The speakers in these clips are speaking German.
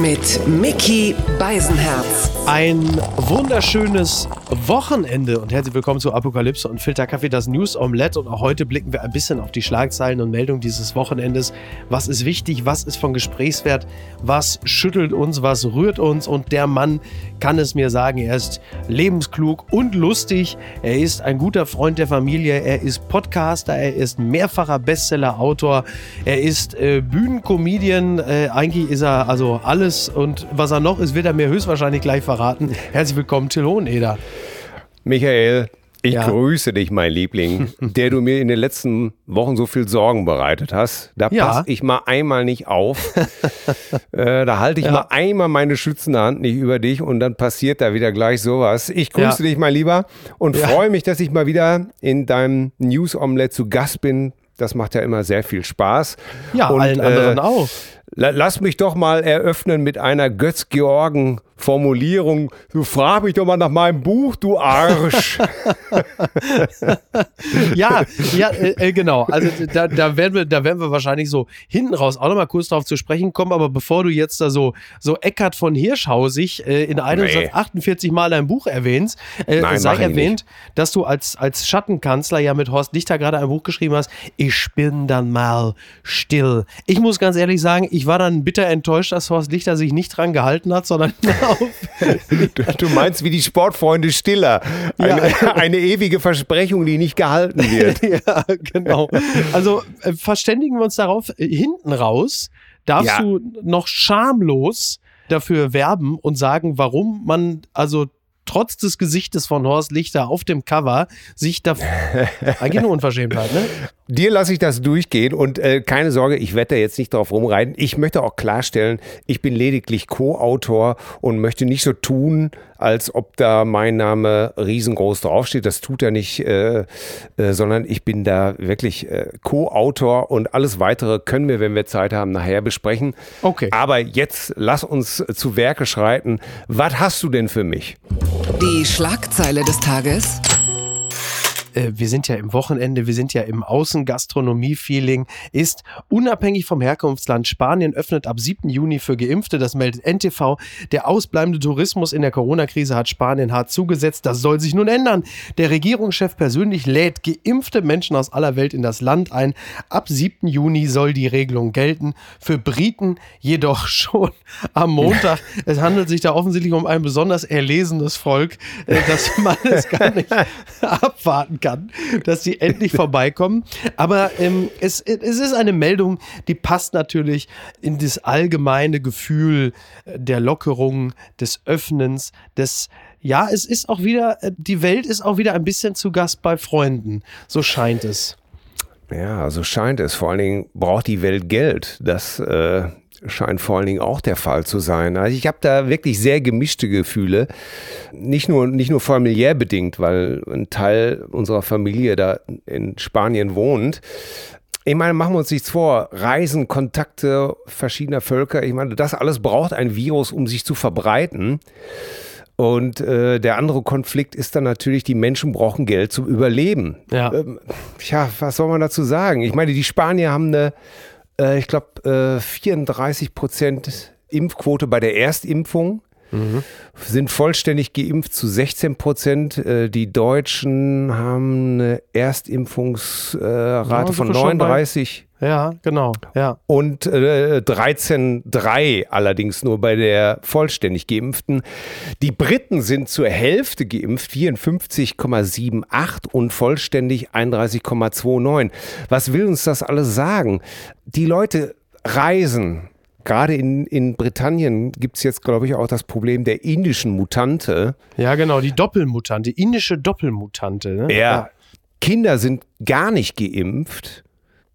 Mit Mickey Beisenherz. Ein wunderschönes Wochenende und herzlich willkommen zu Apokalypse und Filterkaffee, das News Omelette. Und auch heute blicken wir ein bisschen auf die Schlagzeilen und Meldungen dieses Wochenendes. Was ist wichtig? Was ist von Gesprächswert? Was schüttelt uns? Was rührt uns? Und der Mann kann es mir sagen. Er ist lebensklug und lustig. Er ist ein guter Freund der Familie. Er ist Podcaster. Er ist mehrfacher Bestseller-Autor. Er ist äh, Bühnencomedian. Äh, eigentlich ist er also alles. Und was er noch ist, wird er mir höchstwahrscheinlich gleich verraten. Herzlich willkommen, Till Hoheneder. Michael, ich Ja. grüße dich, mein Liebling, der du mir in den letzten Wochen so viel Sorgen bereitet hast. Da Ja. passe ich mal einmal nicht auf. äh, da halte ich Ja. mal einmal meine schützende Hand nicht über dich und dann passiert da wieder gleich sowas. Ich grüße dich, mein Lieber, und freue mich, dass ich mal wieder in deinem News Omelette zu Gast bin. Das macht ja immer sehr viel Spaß. Ja, Und, allen äh, anderen auch. La- Lass mich doch mal eröffnen mit einer Götz-Georgen-Formulierung. Du frag mich doch mal nach meinem Buch, du Arsch. Ja, ja, äh, äh, genau. Also da, da, werden wir, da werden wir wahrscheinlich so hinten raus auch nochmal kurz drauf zu sprechen kommen. Aber bevor du jetzt da so, so Eckart von Hirschhausig äh, in einem Nee. Satz 48 Mal dein Buch erwähnst, äh, Nein, sei erwähnt, dass du als, als Schattenkanzler ja mit Horst Lichter gerade ein Buch geschrieben hast. Ich bin dann mal still. Ich muss ganz ehrlich sagen, ich war dann bitter enttäuscht, dass Horst Lichter sich nicht dran gehalten hat, sondern auf Du, du meinst wie die Sportfreunde Stiller. Eine, eine ewige Versprechung, die nicht gehalten wird. Ja, genau. Also äh, verständigen wir uns darauf, äh, hinten raus darfst Ja. du noch schamlos dafür werben und sagen, warum man also trotz des Gesichtes von Horst Lichter auf dem Cover sich da eigentlich eine Unverschämtheit, ne? Dir lasse ich das durchgehen und äh, keine Sorge, ich werde da jetzt nicht drauf rumreiten. Ich möchte auch klarstellen, ich bin lediglich Co-Autor und möchte nicht so tun, als ob da mein Name riesengroß draufsteht. Das tut er nicht, äh, äh, sondern ich bin da wirklich äh, Co-Autor und alles weitere können wir, wenn wir Zeit haben, nachher besprechen. Okay. Aber jetzt lass uns zu Werke schreiten. Was hast du denn für mich? Die Schlagzeile des Tages. Äh, wir sind ja im Wochenende, wir sind ja im Außengastronomie-Feeling, ist unabhängig vom Herkunftsland Spanien öffnet ab 7. Juni für Geimpfte. Das meldet NTV. Der ausbleibende Tourismus in der Corona-Krise hat Spanien hart zugesetzt. Das soll sich nun ändern. Der Regierungschef persönlich lädt geimpfte Menschen aus aller Welt in das Land ein. Ab 7. Juni soll die Regelung gelten. Für Briten jedoch schon am Montag. Es handelt sich da offensichtlich um ein besonders erlesenes Volk, äh, dass man es gar nicht abwarten kann, dass sie endlich vorbeikommen. Aber ähm, es, es ist eine Meldung, die passt natürlich in das allgemeine Gefühl äh, der Lockerung, des Öffnens, des ja, es ist auch wieder, äh, die Welt ist auch wieder ein bisschen zu Gast bei Freunden. So scheint es. Ja, also scheint es. Vor allen Dingen braucht die Welt Geld. Das äh, scheint vor allen Dingen auch der Fall zu sein. Also ich habe da wirklich sehr gemischte Gefühle. Nicht nur, nicht nur familiär bedingt, weil ein Teil unserer Familie da in Spanien wohnt. Ich meine, machen wir uns nichts vor. Reisen, Kontakte verschiedener Völker. Ich meine, das alles braucht ein Virus, um sich zu verbreiten. Und äh, der andere Konflikt ist dann natürlich, die Menschen brauchen Geld zum Überleben. Ja. Ähm, ja, was soll man dazu sagen? Ich meine, die Spanier haben eine, äh, ich glaube, äh, 34 Prozent Impfquote bei der Erstimpfung. Sind vollständig geimpft zu 16 Prozent. Äh, die Deutschen haben eine Erstimpfungsrate Ja, von wir schon bei- 39 Ja, genau. Ja. und äh, 13,3 allerdings nur bei der vollständig Geimpften. Die Briten sind zur Hälfte geimpft, 54,78 und vollständig 31,29. Was will uns das alles sagen? Die Leute reisen. Gerade in, in Britannien gibt es jetzt, glaube ich, auch das Problem der indischen Mutante. Ja, genau, die Doppelmutante, indische Doppelmutante. Ne? Ja. Kinder sind gar nicht geimpft.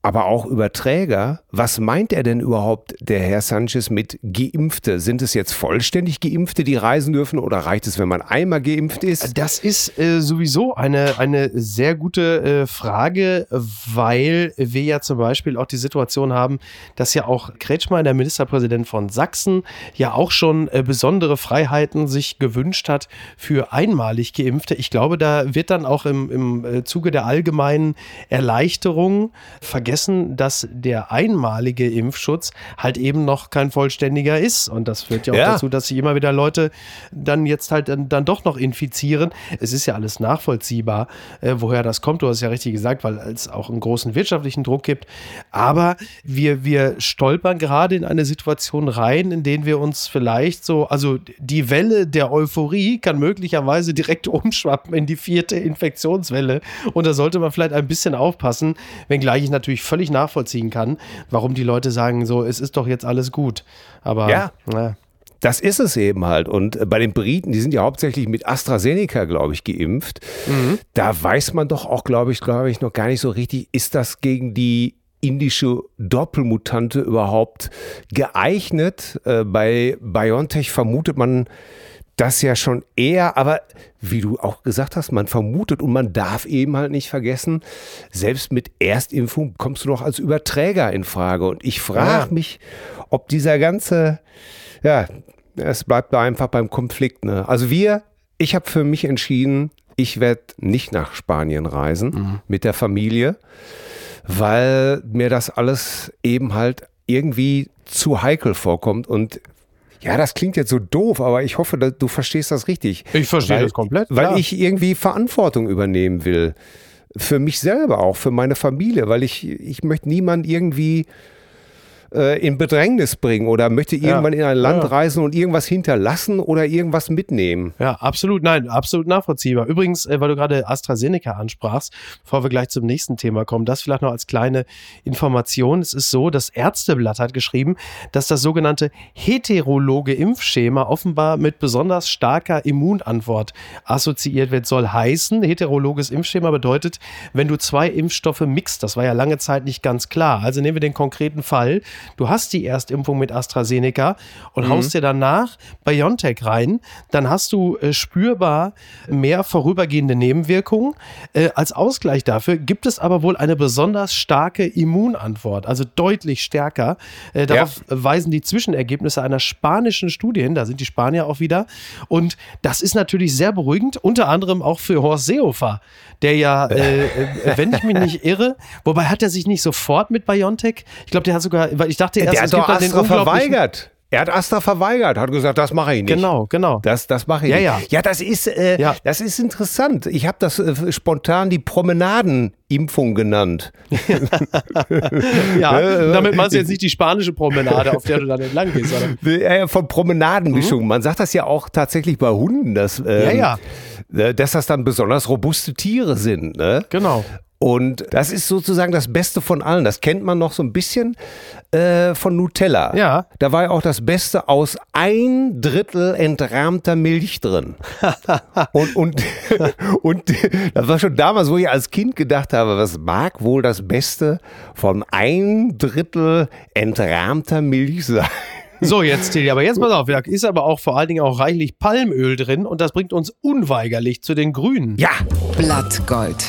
Aber auch Überträger. Was meint er denn überhaupt, der Herr Sanchez, mit Geimpfte? Sind es jetzt vollständig Geimpfte, die reisen dürfen oder reicht es, wenn man einmal geimpft ist? Das ist äh, sowieso eine, eine sehr gute äh, Frage, weil wir ja zum Beispiel auch die Situation haben, dass ja auch Kretschmann, der Ministerpräsident von Sachsen, ja auch schon äh, besondere Freiheiten sich gewünscht hat für einmalig Geimpfte. Ich glaube, da wird dann auch im, im äh, Zuge der allgemeinen Erleichterung vergessen, vergessen, dass der einmalige Impfschutz halt eben noch kein vollständiger ist. Und das führt ja auch ja. dazu, dass sich immer wieder Leute dann jetzt halt dann, dann doch noch infizieren. Es ist ja alles nachvollziehbar, äh, woher das kommt. Du hast ja richtig gesagt, weil es auch einen großen wirtschaftlichen Druck gibt. Aber wir, wir stolpern gerade in eine Situation rein, in denen wir uns vielleicht so, also die Welle der Euphorie kann möglicherweise direkt umschwappen in die vierte Infektionswelle. Und da sollte man vielleicht ein bisschen aufpassen, wenngleich ich natürlich völlig nachvollziehen kann, warum die Leute sagen, so, es ist doch jetzt alles gut. Aber ja. ja. Das ist es eben halt. Und äh, bei den Briten, die sind ja hauptsächlich mit AstraZeneca, glaube ich, geimpft. Mhm. Da weiß man doch auch, glaube ich, glaube ich, noch gar nicht so richtig, ist das gegen die indische Doppelmutante überhaupt geeignet? Äh, bei BioNTech vermutet man das ja schon eher, aber wie du auch gesagt hast, man vermutet und man darf eben halt nicht vergessen, selbst mit Erstimpfung kommst du doch als Überträger in Frage. Und ich frage ja. mich, ob dieser ganze, ja, es bleibt da einfach beim Konflikt. Ne? Also wir, ich habe für mich entschieden, ich werde nicht nach Spanien reisen mhm. mit der Familie, weil mir das alles eben halt irgendwie zu heikel vorkommt und ja, das klingt jetzt so doof, aber ich hoffe, du verstehst das richtig. Ich verstehe weil, das komplett. Weil klar. ich irgendwie Verantwortung übernehmen will. Für mich selber auch, für meine Familie, weil ich, ich möchte niemand irgendwie äh, in Bedrängnis bringen oder möchte irgendwann ja. in ein Land ja. reisen und irgendwas hinterlassen oder irgendwas mitnehmen. Ja, absolut, nein, absolut nachvollziehbar. Übrigens, äh, weil du gerade AstraZeneca ansprachst, bevor wir gleich zum nächsten Thema kommen, das vielleicht noch als kleine Information. Es ist so, das Ärzteblatt hat geschrieben, dass das sogenannte heterologe Impfschema offenbar mit besonders starker Immunantwort assoziiert wird. Soll heißen, heterologes Impfschema bedeutet, wenn du zwei Impfstoffe mixt, das war ja lange Zeit nicht ganz klar. Also nehmen wir den konkreten Fall, du hast die Erstimpfung mit AstraZeneca und mhm. haust dir danach BioNTech rein, dann hast du äh, spürbar mehr vorübergehende Nebenwirkungen. Äh, als Ausgleich dafür gibt es aber wohl eine besonders starke Immunantwort, also deutlich stärker. Äh, darauf ja. weisen die Zwischenergebnisse einer spanischen Studie hin, da sind die Spanier auch wieder. Und das ist natürlich sehr beruhigend, unter anderem auch für Horst Seehofer, der ja, äh, äh, wenn ich mich nicht irre, wobei hat er sich nicht sofort mit BioNTech, ich glaube, der hat sogar, weil ich dachte erst, der hat doch Astra verweigert. Er hat Astra verweigert, hat gesagt, das mache ich nicht. Genau, genau. Das, das mache ich ja, nicht. Ja, ja. das ist, äh, ja. das ist interessant. Ich habe das äh, spontan die Promenadenimpfung genannt. ja, damit meinst du jetzt nicht die spanische Promenade, auf der du dann entlang gehst, oder? Äh, von Promenadenmischung. Mhm. Man sagt das ja auch tatsächlich bei Hunden, dass, ähm, ja, ja. Äh, dass das dann besonders robuste Tiere sind. Ne? Genau. Und das ist sozusagen das Beste von allen. Das kennt man noch so ein bisschen äh, von Nutella. Ja. Da war ja auch das Beste aus ein Drittel entrahmter Milch drin. und, und, und das war schon damals, wo ich als Kind gedacht habe, was mag wohl das Beste von ein Drittel entrahmter Milch sein? So, jetzt Tilly, aber jetzt pass auf, da ist aber auch vor allen Dingen auch reichlich Palmöl drin und das bringt uns unweigerlich zu den Grünen. Ja. Blattgold.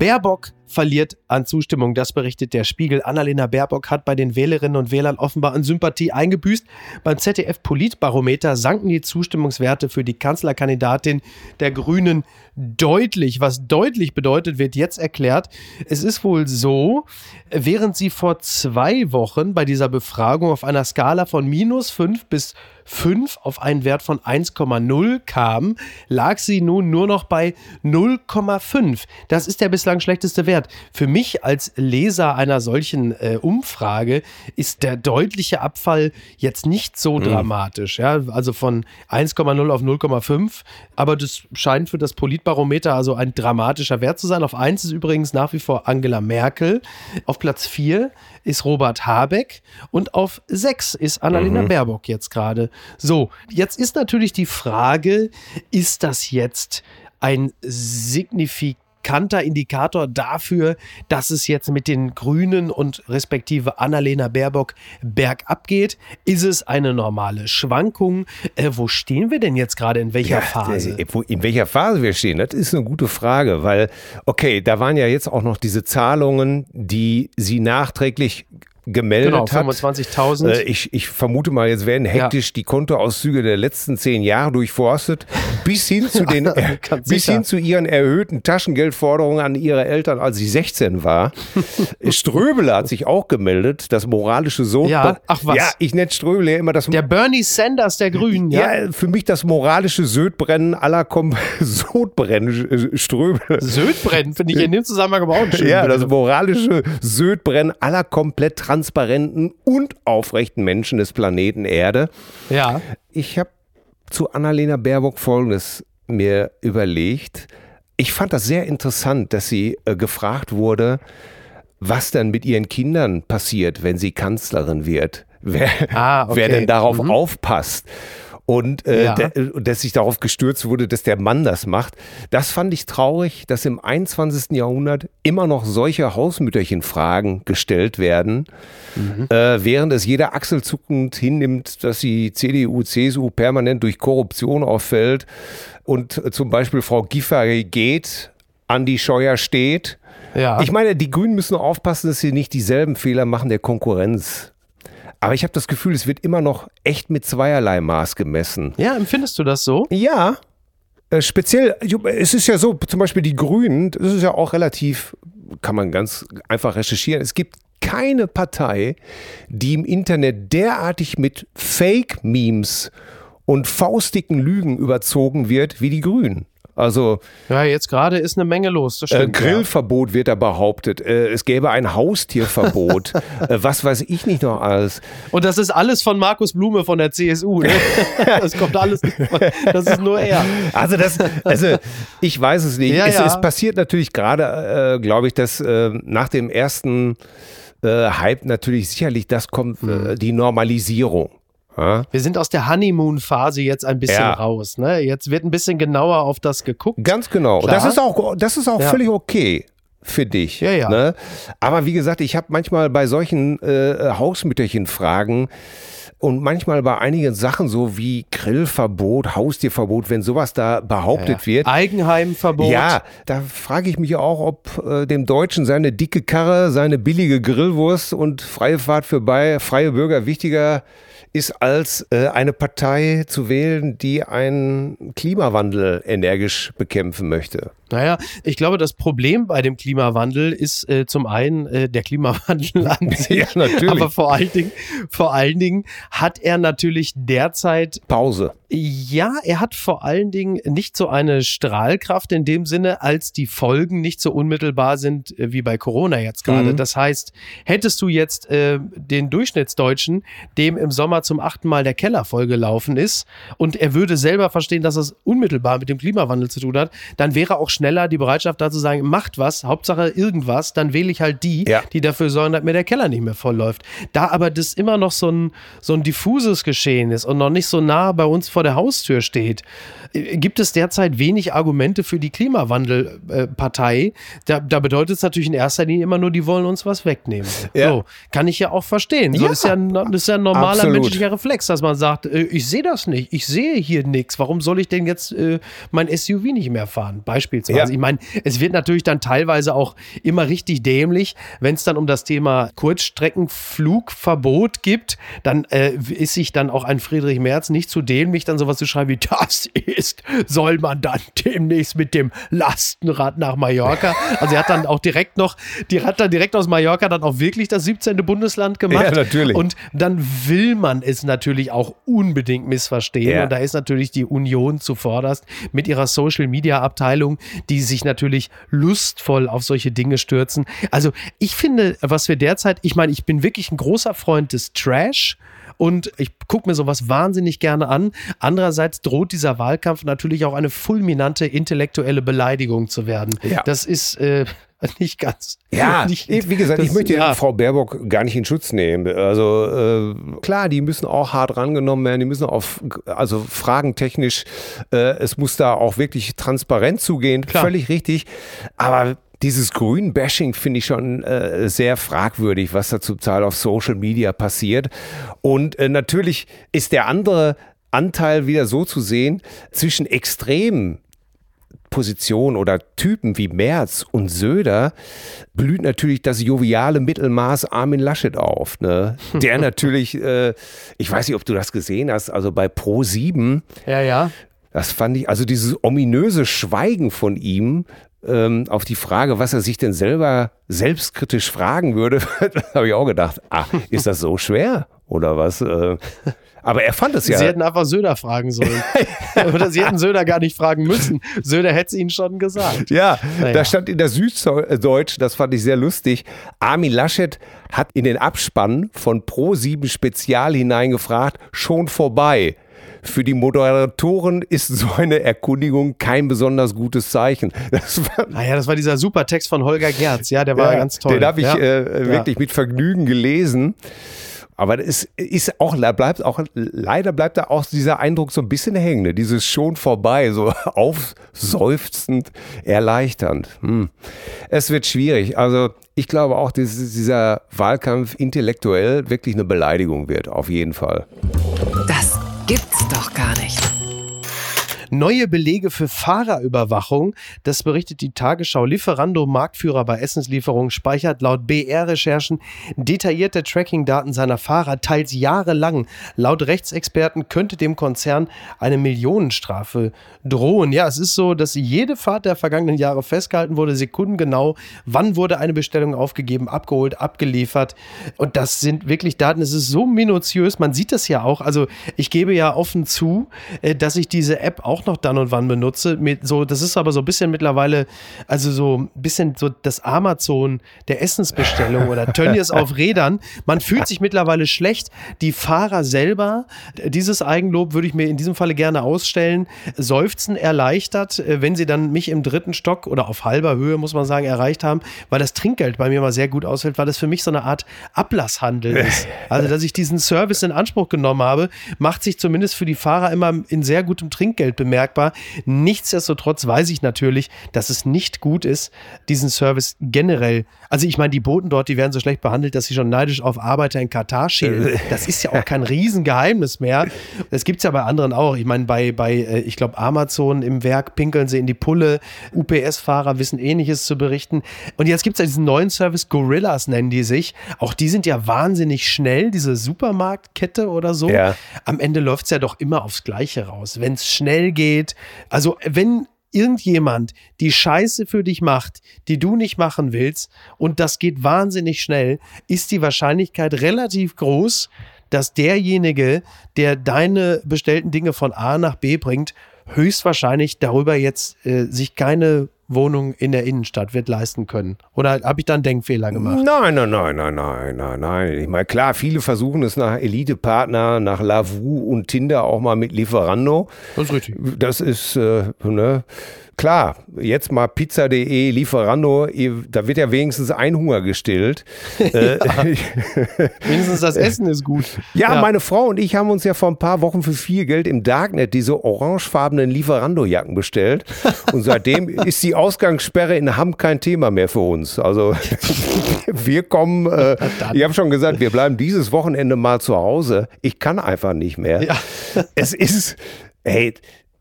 Baerbock verliert an Zustimmung. Das berichtet der Spiegel. Annalena Baerbock hat bei den Wählerinnen und Wählern offenbar an Sympathie eingebüßt. Beim ZDF Politbarometer sanken die Zustimmungswerte für die Kanzlerkandidatin der Grünen deutlich. Was deutlich bedeutet, wird jetzt erklärt. Es ist wohl so, während sie vor zwei Wochen bei dieser Befragung auf einer Skala von minus fünf bis 5 auf einen Wert von 1,0 kam, lag sie nun nur noch bei 0,5. Das ist der bislang schlechteste Wert. Für mich als Leser einer solchen äh, Umfrage ist der deutliche Abfall jetzt nicht so mhm. dramatisch. Ja? Also von 1,0 auf 0,5. Aber das scheint für das Politbarometer also ein dramatischer Wert zu sein. Auf 1 ist übrigens nach wie vor Angela Merkel. Auf Platz 4 ist Robert Habeck und auf 6 ist Annalena mhm. Baerbock jetzt gerade. So, jetzt ist natürlich die Frage, ist das jetzt ein signifikant markanter Indikator dafür, dass es jetzt mit den Grünen und respektive Annalena Baerbock bergab geht? Ist es eine normale Schwankung? Äh, wo stehen wir denn jetzt gerade? In welcher ja, Phase? Äh, in welcher Phase wir stehen, das ist eine gute Frage, weil, okay, da waren ja jetzt auch noch diese Zahlungen, die sie nachträglich gemeldet genau, 25.000. Äh, ich, ich vermute mal, jetzt werden hektisch ja. die Kontoauszüge der letzten zehn Jahre durchforstet, bis hin zu den, äh, bis hin zu ihren erhöhten Taschengeldforderungen an ihre Eltern, als sie 16 war. Ströbele hat sich auch gemeldet, das moralische Sohn. Ja, ach was. Ja, ich nenne Ströbele ja immer das. Der Bernie Sanders der Grünen, ja. Ja, für mich das moralische Södbrennen aller Kom Sodbrennen, Ströbele. Södbrennen, finde ich in dem Zusammenhang aber auch schön. Ja, das moralische Södbrennen aller komplett transparenten und aufrechten Menschen des Planeten Erde. Ja. Ich habe zu Annalena Baerbock Folgendes mir überlegt. Ich fand das sehr interessant, dass sie äh, gefragt wurde, was dann mit ihren Kindern passiert, wenn sie Kanzlerin wird. Wer, ah, okay. wer denn darauf mhm. aufpasst und äh, ja. der, dass sich darauf gestürzt wurde, dass der Mann das macht. Das fand ich traurig, dass im 21. Jahrhundert immer noch solche Hausmütterchenfragen gestellt werden, mhm. äh, während es jeder achselzuckend hinnimmt, dass die CDU, CSU permanent durch Korruption auffällt und zum Beispiel Frau Giffey geht, Andi Scheuer steht. Ja. Ich meine, die Grünen müssen aufpassen, dass sie nicht dieselben Fehler machen der Konkurrenz. Aber ich habe das Gefühl, es wird immer noch echt mit zweierlei Maß gemessen. Ja, empfindest du das so? Ja. Äh, speziell, es ist ja so, zum Beispiel die Grünen, das ist ja auch relativ, kann man ganz einfach recherchieren. Es gibt keine Partei, die im Internet derartig mit Fake-Memes und faustigen Lügen überzogen wird wie die Grünen. Also ja, jetzt gerade ist eine Menge los. Äh, Grillverbot ja. wird da behauptet. Äh, es gäbe ein Haustierverbot. äh, was weiß ich nicht noch alles. Und das ist alles von Markus Blume von der CSU. Ne? das kommt alles. Das ist nur er. Also das, also ich weiß es nicht. Ja, es, ja. es, passiert natürlich gerade, äh, glaube ich, dass äh, nach dem ersten äh, Hype natürlich sicherlich das kommt, mhm. die Normalisierung. Wir sind aus der Honeymoon-Phase jetzt ein bisschen ja. raus. Ne? Jetzt wird ein bisschen genauer auf das geguckt. Ganz genau. Klar. Das ist auch, das ist auch ja. völlig okay für dich. Ja, ja. Ne? Aber wie gesagt, ich habe manchmal bei solchen äh, Hausmütterchen-Fragen und manchmal bei einigen Sachen so wie Grillverbot, Haustierverbot, wenn sowas da behauptet ja, wird. Eigenheimverbot. Ja, da frage ich mich auch, ob äh, dem Deutschen seine dicke Karre, seine billige Grillwurst und freie Fahrt für bei, freie Bürger wichtiger ist als äh, eine Partei zu wählen, die einen Klimawandel energisch bekämpfen möchte. Naja, ich glaube, das Problem bei dem Klimawandel ist äh, zum einen äh, der Klimawandel an sich. ja, natürlich. Aber vor allen, Dingen, vor allen Dingen hat er natürlich derzeit Pause. Ja, er hat vor allen Dingen nicht so eine Strahlkraft in dem Sinne, als die Folgen nicht so unmittelbar sind äh, wie bei Corona jetzt gerade. Mhm. Das heißt, hättest du jetzt äh, den Durchschnittsdeutschen, dem im Sommer zum achten Mal der Keller vollgelaufen ist und er würde selber verstehen, dass es unmittelbar mit dem Klimawandel zu tun hat, dann wäre auch schneller die Bereitschaft da zu sagen, macht was, Hauptsache irgendwas, dann wähle ich halt die, ja. die dafür sorgen, dass mir der Keller nicht mehr vollläuft. Da aber das immer noch so ein, so ein diffuses Geschehen ist und noch nicht so nah bei uns vor der Haustür steht, äh, gibt es derzeit wenig Argumente für die Klimawandelpartei. Da, da bedeutet es natürlich in erster Linie immer nur, die wollen uns was wegnehmen. Ja. So, kann ich ja auch verstehen. So ja. Ist, ja, ist ja ein normaler Absolut. Menschlicher Reflex, dass man sagt, äh, ich sehe das nicht, ich sehe hier nichts. Warum soll ich denn jetzt äh, mein SUV nicht mehr fahren? Beispielsweise. Ja. Ich meine, es wird natürlich dann teilweise auch immer richtig dämlich, wenn es dann um das Thema Kurzstreckenflugverbot gibt, dann äh, ist sich dann auch ein Friedrich Merz nicht zu dämlich, dann sowas zu schreiben wie, das ist, soll man dann demnächst mit dem Lastenrad nach Mallorca. Also er hat dann auch direkt noch, die hat dann direkt aus Mallorca dann auch wirklich das 17. Bundesland gemacht. Ja, natürlich. Und dann will man es natürlich auch unbedingt missverstehen. Ja. Und da ist natürlich die Union zuvorderst mit ihrer Social Media Abteilung, die sich natürlich lustvoll auf solche Dinge stürzen. Also ich finde, was wir derzeit, ich meine, ich bin wirklich ein großer Freund des Trash und ich gucke mir sowas wahnsinnig gerne an. Andererseits droht dieser Wahlkampf natürlich auch eine fulminante intellektuelle Beleidigung zu werden. Ja. Das ist, äh, nicht ganz. Ja, nicht, wie gesagt, das, ich möchte ja. Frau Baerbock gar nicht in Schutz nehmen. Also äh, klar, die müssen auch hart rangenommen werden, die müssen auf, also fragentechnisch, äh, es muss da auch wirklich transparent zugehen, Klar. völlig richtig. Aber dieses Grün-Bashing finde ich schon äh, sehr fragwürdig, was da zum Teil auf Social Media passiert. Und äh, natürlich ist der andere Anteil wieder so zu sehen zwischen extremen Positionen oder Typen wie Merz und Söder blüht natürlich das joviale Mittelmaß Armin Laschet auf. Ne? Der natürlich, äh, ich weiß nicht, ob du das gesehen hast, also bei Pro 7, Ja, ja. das fand ich, also dieses ominöse Schweigen von ihm ähm, auf die Frage, was er sich denn selber selbstkritisch fragen würde, habe ich auch gedacht, ah, ist das so schwer oder was? Äh, aber er fand es ja. Sie hätten einfach Söder fragen sollen. Oder sie hätten Söder gar nicht fragen müssen. Söder hätte es ihnen schon gesagt. Ja, Naja. da stand in der Süddeutsch, das fand ich sehr lustig, Armin Laschet hat in den Abspann von Pro7 Spezial hineingefragt, schon vorbei. Für die Moderatoren ist so eine Erkundigung kein besonders gutes Zeichen. Das war, Naja, das war dieser super Text von Holger Gerz. Ja, der war ja, ganz toll. Den habe ich ja. äh, wirklich mit Vergnügen gelesen. Aber es ist auch, bleibt auch, leider bleibt da auch dieser Eindruck so ein bisschen hängen, ne? dieses schon vorbei, so aufseufzend, erleichternd. Hm. Es wird schwierig. Also ich glaube auch, dass dieser Wahlkampf intellektuell wirklich eine Beleidigung wird, auf jeden Fall. Das gibt's doch gar nicht. Neue Belege für Fahrerüberwachung. Das berichtet die Tagesschau. Lieferando, Marktführer bei Essenslieferungen, speichert laut BR-Recherchen detaillierte Tracking-Daten seiner Fahrer, teils jahrelang. Laut Rechtsexperten könnte dem Konzern eine Millionenstrafe drohen. Ja, es ist so, dass jede Fahrt der vergangenen Jahre festgehalten wurde, sekundengenau. Wann wurde eine Bestellung aufgegeben, abgeholt, abgeliefert? Und das sind wirklich Daten. Es ist so minutiös. Man sieht das ja auch. Also ich gebe ja offen zu, äh, dass ich diese App auch noch dann und wann benutze. Mit so, das ist aber so ein bisschen mittlerweile, also so ein bisschen so das Amazon der Essensbestellung oder Tönnies auf Rädern. Man fühlt sich mittlerweile schlecht. Die Fahrer selber, dieses Eigenlob würde ich mir in diesem Falle gerne ausstellen, seufzen erleichtert, äh, wenn sie dann mich im dritten Stock oder auf halber Höhe, muss man sagen, erreicht haben, weil das Trinkgeld bei mir mal sehr gut ausfällt, weil das für mich so eine Art Ablasshandel ist. Also, dass ich diesen Service in Anspruch genommen habe, macht sich zumindest für die Fahrer immer in sehr gutem Trinkgeld bemerkbar. Nichtsdestotrotz weiß ich natürlich, dass es nicht gut ist, diesen Service generell. Also ich meine, die Boten dort, die werden so schlecht behandelt, dass sie schon neidisch auf Arbeiter in Katar schälen. Das ist ja auch kein Riesengeheimnis mehr. Das gibt es ja bei anderen auch. Ich meine, bei, bei äh, ich glaube, Amazon im Werk pinkeln sie in die Pulle. UPS-Fahrer wissen ähnliches zu berichten. Und jetzt gibt es ja diesen neuen Service, Gorillas nennen die sich. Auch die sind ja wahnsinnig schnell, diese Supermarktkette oder so. Ja. Am Ende läuft es ja doch immer aufs Gleiche raus. Wenn es schnell geht, also wenn irgendjemand die Scheiße für dich macht, die du nicht machen willst, und das geht wahnsinnig schnell, ist die Wahrscheinlichkeit relativ groß, dass derjenige, der deine bestellten Dinge von A nach B bringt, höchstwahrscheinlich darüber jetzt äh, sich keine Wohnung in der Innenstadt wird leisten können. Oder habe ich da einen Denkfehler gemacht? Nein, nein, nein, nein, nein, nein, nein. Ich meine, klar, viele versuchen es nach Elite-Partner, nach Lavu und Tinder auch mal mit Lieferando. Das ist richtig. Das ist, äh, ne, klar, jetzt mal pizza.de, Lieferando, da wird ja wenigstens ein Hunger gestillt. Äh, Wenigstens das Essen ist gut. ja, meine Frau und ich haben uns ja vor ein paar Wochen für viel Geld im Darknet diese orangefarbenen Lieferando-Jacken bestellt. Und seitdem ist die Ausgangssperre in Hamm kein Thema mehr für uns. Also wir kommen, äh, ich habe schon gesagt, wir bleiben dieses Wochenende mal zu Hause. Ich kann einfach nicht mehr. Ja. Es ist, ey,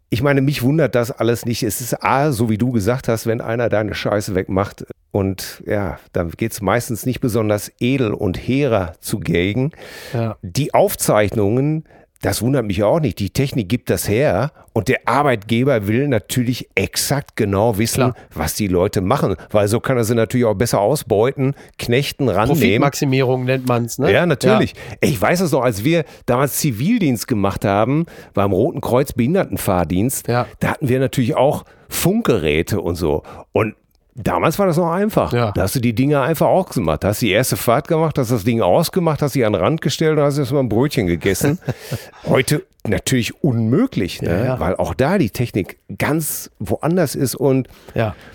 ich meine, mich wundert das alles nicht. Es ist A, so wie du gesagt hast, wenn einer deine Scheiße wegmacht und ja, dann geht es meistens nicht besonders edel und hehrer zugegen. Ja. Die Aufzeichnungen, das wundert mich auch nicht. Die Technik gibt das her und der Arbeitgeber will natürlich exakt genau wissen, Klar. was die Leute machen, weil so kann er sie natürlich auch besser ausbeuten, knechten, rannehmen. Profitmaximierung nennt man es, ne? Ja, natürlich. Ey, Ich weiß es noch, als wir damals Zivildienst gemacht haben beim Roten Kreuz Behindertenfahrdienst, Ja. da hatten wir natürlich auch Funkgeräte und so. Und damals war das noch einfach. Ja. Da hast du die Dinge einfach auch gemacht. Da hast die erste Fahrt gemacht, hast das Ding ausgemacht, hast sie an den Rand gestellt und hast erst mal ein Brötchen gegessen. Heute natürlich unmöglich, ne? Ja, ja. weil auch da die Technik ganz woanders ist und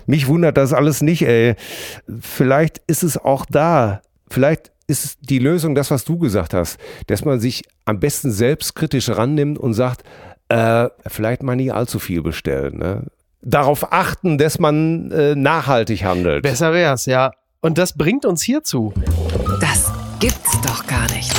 mich wundert das alles nicht, ey. Vielleicht ist es auch da, vielleicht ist die Lösung das, was du gesagt hast, dass man sich am besten selbstkritisch rannimmt und sagt, äh, vielleicht mal nie allzu viel bestellen. Ne? Darauf achten, dass man äh, nachhaltig handelt. Besser wär's, ja. Und das bringt uns hierzu. Das gibt's doch gar nicht.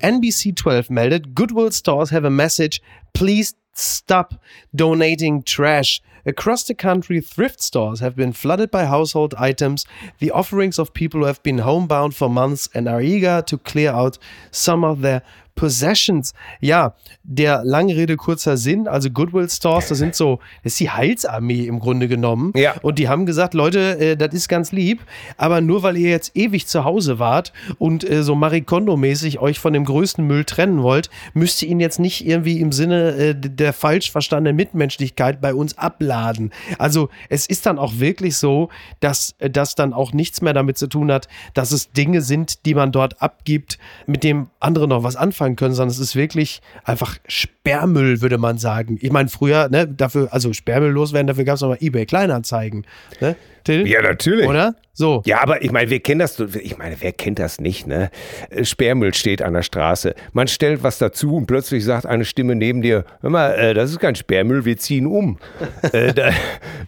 NBC 12 meldet, Goodwill stores have a message, please stop donating trash. Across the country, thrift stores have been flooded by household items, the offerings of people who have been homebound for months and are eager to clear out some of their Possessions. Ja, der lange Rede, kurzer Sinn. Also Goodwill Stores, das sind so, das ist die Heilsarmee im Grunde genommen. Ja. Und die haben gesagt, Leute, äh, das ist ganz lieb, aber nur weil ihr jetzt ewig zu Hause wart und äh, so Marie Kondo-mäßig euch von dem größten Müll trennen wollt, müsst ihr ihn jetzt nicht irgendwie im Sinne äh, der falsch verstandenen Mitmenschlichkeit bei uns abladen. Also es ist dann auch wirklich so, dass äh, das dann auch nichts mehr damit zu tun hat, dass es Dinge sind, die man dort abgibt, mit dem andere noch was anfangen können, sondern es ist wirklich einfach Sperrmüll, würde man sagen. Ich meine, früher, ne, dafür, also Sperrmüll loswerden, dafür gab es nochmal Ebay Kleinanzeigen. Ne? Till? Ja, natürlich. Oder? So. Ja, aber ich meine, wir kennen das, ich meine, wer kennt das nicht, ne? Äh, Sperrmüll steht an der Straße. Man stellt was dazu und plötzlich sagt eine Stimme neben dir, hör mal, äh, das ist kein Sperrmüll, wir ziehen um. äh, da,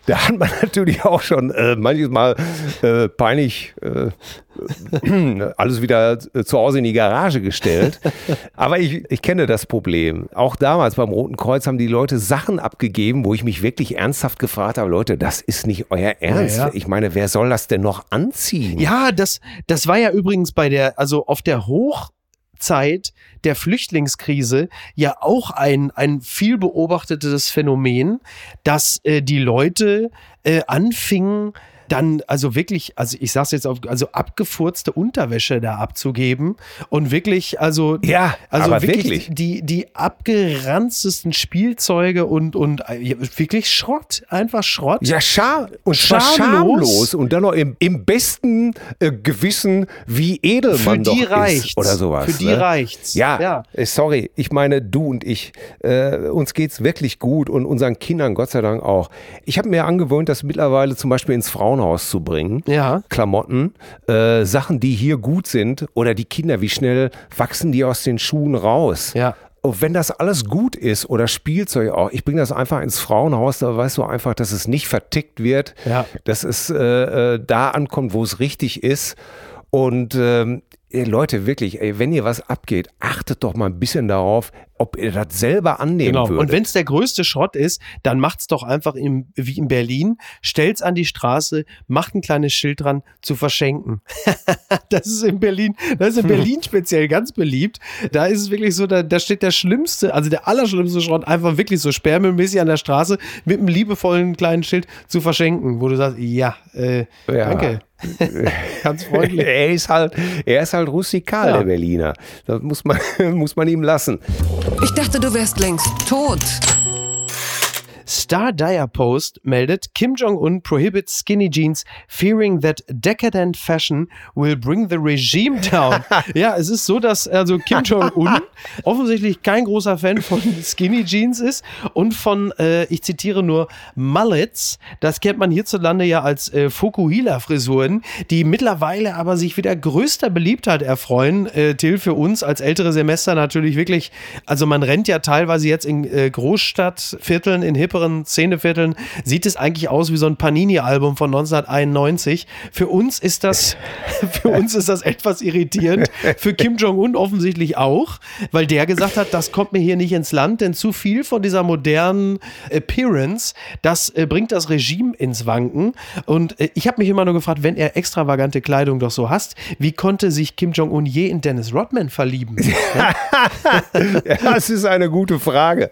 da hat man natürlich auch schon äh, manches Mal äh, peinlich äh, alles wieder zu Hause in die Garage gestellt. Aber ich, ich kenne das Problem. Auch damals beim Roten Kreuz haben die Leute Sachen abgegeben, wo ich mich wirklich ernsthaft gefragt habe, Leute, das ist nicht euer Ernst. Ja, ja. Ich meine, wer soll das denn noch anziehen? Ja, das, das war ja übrigens bei der, also auf der Hochzeit der Flüchtlingskrise ja auch ein, ein viel beobachtetes Phänomen, dass äh, die Leute äh, anfingen, dann also wirklich, also ich sag's jetzt auf, also abgefurzte Unterwäsche da abzugeben und wirklich, also Ja, also wirklich, wirklich. die die abgeranztesten Spielzeuge und und äh, wirklich Schrott, einfach Schrott. Ja, scham und Schamlos. schamlos und dann noch im, im besten äh, Gewissen, wie edel Für man doch die ist reicht's. oder sowas. Für die ne? reicht's. Ja, Ja. äh, sorry, ich meine, du und ich, äh, uns geht's wirklich gut und unseren Kindern Gott sei Dank auch. Ich habe mir angewöhnt, das mittlerweile zum Beispiel ins Frauenhaus zu bringen. Ja. Klamotten, äh, Sachen, die hier gut sind oder die Kinder, wie schnell wachsen die aus den Schuhen raus? Ja. Und wenn das alles gut ist oder Spielzeug auch, ich bringe das einfach ins Frauenhaus, da weißt du einfach, dass es nicht vertickt wird, Ja. dass es äh, äh, da ankommt, wo es richtig ist. Und ähm, Leute, wirklich, ey, wenn ihr was abgeht, achtet doch mal ein bisschen darauf, ob ihr das selber annehmen Genau. würdet. Und wenn es der größte Schrott ist, dann macht's doch einfach im, wie in Berlin, stellt's an die Straße, macht ein kleines Schild dran zu verschenken. das ist in Berlin, das ist in Berlin speziell ganz beliebt. Da ist es wirklich so, da, da steht der schlimmste, also der allerschlimmste Schrott einfach wirklich so sperrmüllmäßig an der Straße mit einem liebevollen kleinen Schild zu verschenken, wo du sagst, ja, äh, Ja. danke. ganz freundlich. er ist halt, er ist halt rustikal, Ja. der Berliner. Das muss man, muss man ihm lassen. Ich dachte, du wärst längst tot. Star Dire Post meldet, Kim Jong-un prohibits skinny jeans, fearing that decadent fashion will bring the regime down. ja, es ist so, dass also Kim Jong-un offensichtlich kein großer Fan von skinny jeans ist und von, äh, ich zitiere nur, Mullets. Das kennt man hierzulande ja als äh, Fukuhila-Frisuren, die mittlerweile aber sich wieder größter Beliebtheit erfreuen. Äh, Till, für uns als ältere Semester natürlich wirklich, also man rennt ja teilweise jetzt in äh, Großstadtvierteln, in hipperen Szenevierteln, sieht es eigentlich aus wie so ein Panini-Album von 1991. Für uns ist das, für uns ist das etwas irritierend. Für Kim Jong-un offensichtlich auch, weil der gesagt hat, das kommt mir hier nicht ins Land, denn zu viel von dieser modernen Appearance, das äh, bringt das Regime ins Wanken. Und äh, ich habe mich immer nur gefragt, wenn er extravagante Kleidung doch so hasst, wie konnte sich Kim Jong-un je in Dennis Rodman verlieben? Das ist eine gute Frage.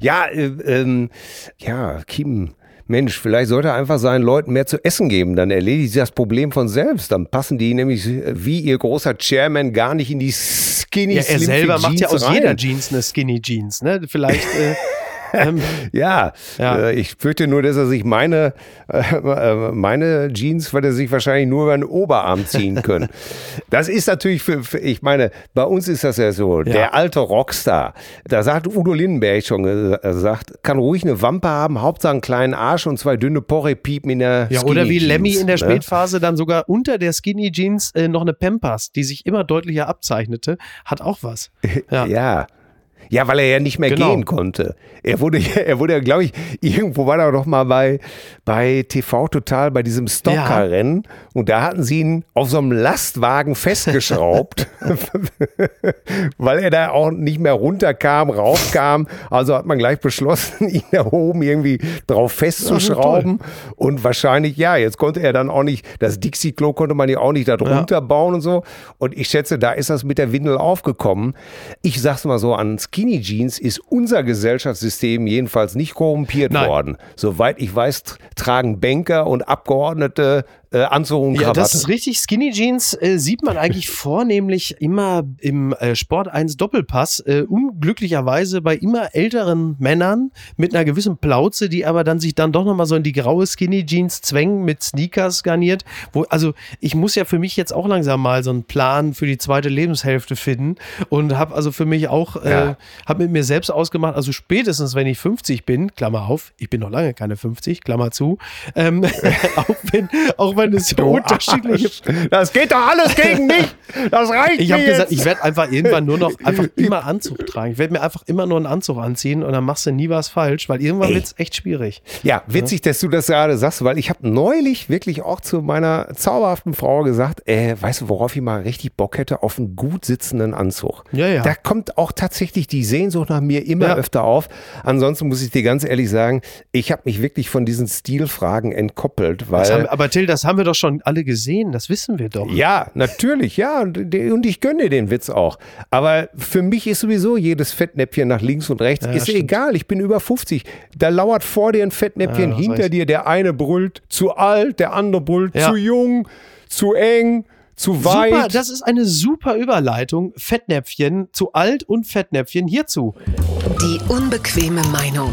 Ja, äh, ähm, ja, Kim. Mensch, vielleicht sollte er einfach seinen Leuten mehr zu essen geben. Dann erledigt sich das Problem von selbst. Dann passen die nämlich wie ihr großer Chairman gar nicht in die Skinny Ja, er Slim selber macht ja Jeans aus rein. jeder Jeans eine Skinny Jeans. Ne? Vielleicht, äh, Ähm, ja, Ja. Äh, ich fürchte nur, dass er sich meine, äh, äh, meine Jeans, wird er sich wahrscheinlich nur über den Oberarm ziehen können. das ist natürlich für, für, ich meine, bei uns ist das ja so, der alte Rockstar, da sagt Udo Lindenberg schon gesagt, kann ruhig eine Wampe haben, Hauptsache einen kleinen Arsch und zwei dünne Porrepiepen in der Ja, oder wie Skinny Lemmy Jeans, in der ne? Spätphase dann sogar unter der Skinny Jeans äh, noch eine Pampers, die sich immer deutlicher abzeichnete, hat auch was. Ja. Ja. Ja, weil er ja nicht mehr Genau. gehen konnte. Er wurde, ja- er wurde ja, glaube ich, irgendwo war er doch mal bei, bei TV Total bei diesem Stocker-Rennen und da hatten sie ihn auf so einem Lastwagen festgeschraubt, weil er da auch nicht mehr runterkam, raufkam. Also hat man gleich beschlossen, ihn da oben irgendwie drauf festzuschrauben. Und wahrscheinlich, ja, jetzt konnte er dann auch nicht, das Dixie-Klo konnte man ja auch nicht da drunter bauen und so. Und ich schätze, da ist das mit der Windel aufgekommen. Ich sag's mal so, an Skinny Jeans ist unser Gesellschaftssystem jedenfalls nicht korrumpiert Nein. worden. Soweit ich weiß, tr- tragen Banker und Abgeordnete äh, Anzug und Ja, Krawatte. das ist richtig. Skinny Jeans äh, sieht man eigentlich vornehmlich immer im äh, Sport 1 Doppelpass. Äh, unglücklicherweise bei immer älteren Männern mit einer gewissen Plauze, die aber dann sich dann doch nochmal so in die graue Skinny Jeans zwängen mit Sneakers garniert. Wo, also ich muss ja für mich jetzt auch langsam mal so einen Plan für die zweite Lebenshälfte finden und habe also für mich auch, äh, Ja. habe mit mir selbst ausgemacht, also spätestens wenn ich 50 bin, Klammer auf, ich bin noch lange keine 50, Klammer zu, ähm, auch wenn, auch wenn es so Du unterschiedliche Arsch. Das geht doch alles gegen mich. Das reicht ich mir habe gesagt, ich werde einfach irgendwann nur noch einfach immer Anzug tragen. Ich werde mir einfach immer nur einen Anzug anziehen und dann machst du nie was falsch, weil irgendwann wird es echt schwierig. Ja, witzig, dass du das gerade sagst, weil ich habe neulich wirklich auch zu meiner zauberhaften Frau gesagt, äh, weißt du, worauf ich mal richtig Bock hätte? Auf einen gut sitzenden Anzug. Ja, ja. Da kommt auch tatsächlich die Sehnsucht nach mir immer Ja. öfter auf. Ansonsten muss ich dir ganz ehrlich sagen, ich habe mich wirklich von diesen Stilfragen entkoppelt, weil Das haben, aber Till, das haben wir doch schon alle gesehen, das wissen wir doch. ja, natürlich, ja. Und ich gönne dir den Witz auch. Aber für mich ist sowieso jedes Fettnäpfchen nach links und rechts. Ja, ist stimmt. egal, ich bin über 50. Da lauert vor dir ein Fettnäpfchen, Ja, hinter dir der eine brüllt zu alt, der andere brüllt Ja. zu jung, zu eng, zu weit. Super, das ist eine super Überleitung. Fettnäpfchen zu alt und Fettnäpfchen hierzu. Die unbequeme Meinung.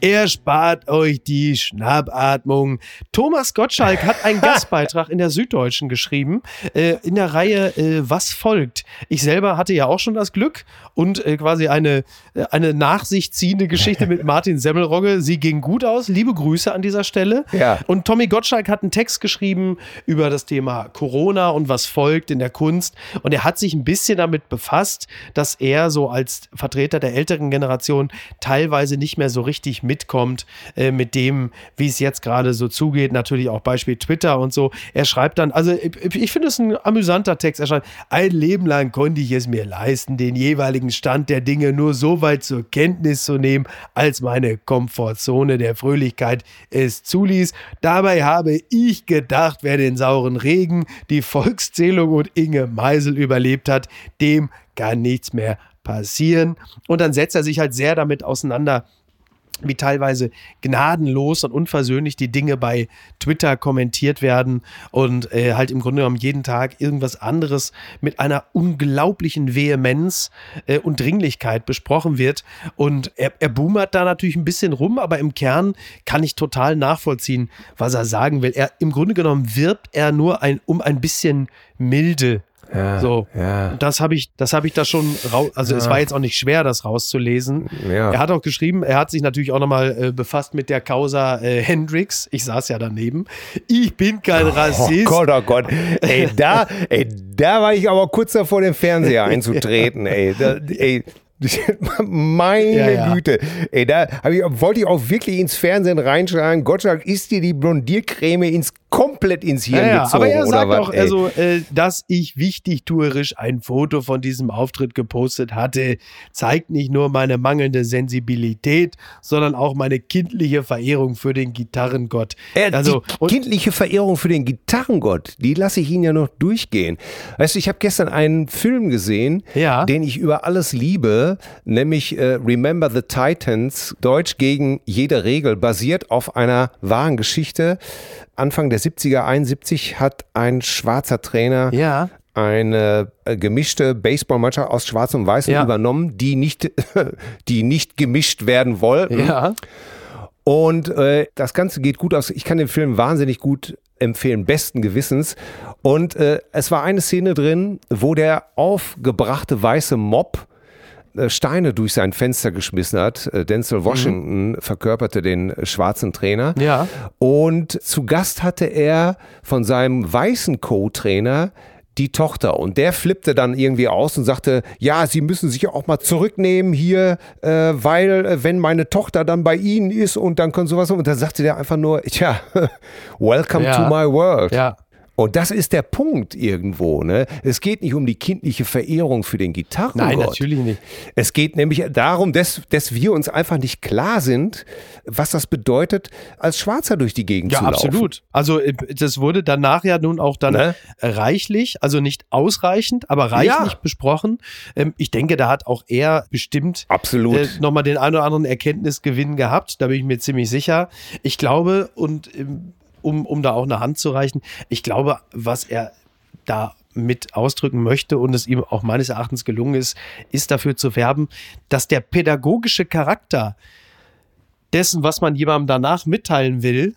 Erspart euch die Schnappatmung. Thomas Gottschalk hat einen Gastbeitrag in der Süddeutschen geschrieben, äh, in der Reihe äh, Was folgt. Ich selber hatte ja auch schon das Glück und äh, quasi eine, äh, eine nach sich ziehende Geschichte mit Martin Semmelrogge. Sie ging gut aus. Liebe Grüße an dieser Stelle. Ja. Und Tommy Gottschalk hat einen Text geschrieben über das Thema Corona und was folgt in der Kunst. Und er hat sich ein bisschen damit befasst, dass er so als Vertreter der älteren Generation teilweise nicht mehr so richtig mitkommt äh, mit dem, wie es jetzt gerade so zugeht. Natürlich auch Beispiel Twitter und so. Er schreibt dann, also ich, ich finde es ein amüsanter Text. Er schreibt, ein Leben lang konnte ich es mir leisten, den jeweiligen Stand der Dinge nur so weit zur Kenntnis zu nehmen, als meine Komfortzone der Fröhlichkeit es zuließ. Dabei habe ich gedacht, wer den sauren Regen, die Volkszählung und Inge Meisel überlebt hat, dem kann nichts mehr passieren. Und dann setzt er sich halt sehr damit auseinander, wie teilweise gnadenlos und unversöhnlich die Dinge bei Twitter kommentiert werden und äh, halt im Grunde genommen jeden Tag irgendwas anderes mit einer unglaublichen Vehemenz äh, und Dringlichkeit besprochen wird. Und er, er boomert da natürlich ein bisschen rum, aber im Kern kann ich total nachvollziehen, was er sagen will. Er, Im Grunde genommen wirbt er nur ein, um ein bisschen Milde Ja, so, ja. Das habe ich, das habe ich da schon raus. Also es war jetzt auch nicht schwer, das rauszulesen. Ja. Er hat auch geschrieben, er hat sich natürlich auch nochmal äh, befasst mit der Causa äh, Hendrix. Ich saß ja daneben. Ich bin kein Oh Rassist. Gott, oh Gott. Ey, da, ey, da war ich aber kurz davor, den Fernseher einzutreten, ey. Da, ey. Meine Ja, ja. Güte. Ey, da ich, wollte ich auch wirklich ins Fernsehen reinschreiben. Gottschalk ist dir die Blondiercreme ins komplett ins Hirn Ja, ja, gezogen. aber er sagt was, auch, ey? also, äh, dass ich wichtigtuerisch ein Foto von diesem Auftritt gepostet hatte, zeigt nicht nur meine mangelnde Sensibilität, sondern auch meine kindliche Verehrung für den Gitarrengott. Äh, also, kindliche Verehrung für den Gitarrengott, die lasse ich ihn ja noch durchgehen. Weißt du, ich habe gestern einen Film gesehen, Ja. den ich über alles liebe, nämlich äh, Remember the Titans, Deutsch gegen jede Regel, basiert auf einer wahren Geschichte. Anfang der 70er, 71 hat ein schwarzer Trainer ja, eine äh, gemischte Baseballmannschaft aus Schwarz und Weiß Ja. übernommen, die nicht, die nicht gemischt werden wollten. Ja. Und äh, das Ganze geht gut aus. Ich kann den Film wahnsinnig gut empfehlen, besten Gewissens. Und äh, es war eine Szene drin, wo der aufgebrachte weiße Mob Steine durch sein Fenster geschmissen hat. Äh, Denzel Washington verkörperte den äh, schwarzen Trainer. Ja. Und zu Gast hatte er von seinem weißen Co-Trainer die Tochter und der flippte dann irgendwie aus und sagte, ja, Sie müssen sich auch mal zurücknehmen hier, äh, weil äh, wenn meine Tochter dann bei Ihnen ist und dann können sowas und dann sagte der einfach nur, tja, welcome Ja. to my world. Ja. Und das ist der Punkt irgendwo. Ne? Es geht nicht um die kindliche Verehrung für den Gitarrengott. Nein, natürlich nicht. Es geht nämlich darum, dass, dass wir uns einfach nicht klar sind, was das bedeutet, als Schwarzer durch die Gegend Ja, zu laufen. absolut. Also äh, das wurde danach ja nun auch dann Ne? reichlich, also nicht ausreichend, aber reichlich Ja. besprochen. Ähm, Ich denke, da hat auch er bestimmt Absolut. äh, nochmal den einen oder anderen Erkenntnisgewinn gehabt. Da bin ich mir ziemlich sicher. Ich glaube, und ähm, um, um da auch eine Hand zu reichen, ich glaube, was er da mit ausdrücken möchte und es ihm auch meines Erachtens gelungen ist, ist dafür zu werben, dass der pädagogische Charakter dessen, was man jemandem danach mitteilen will,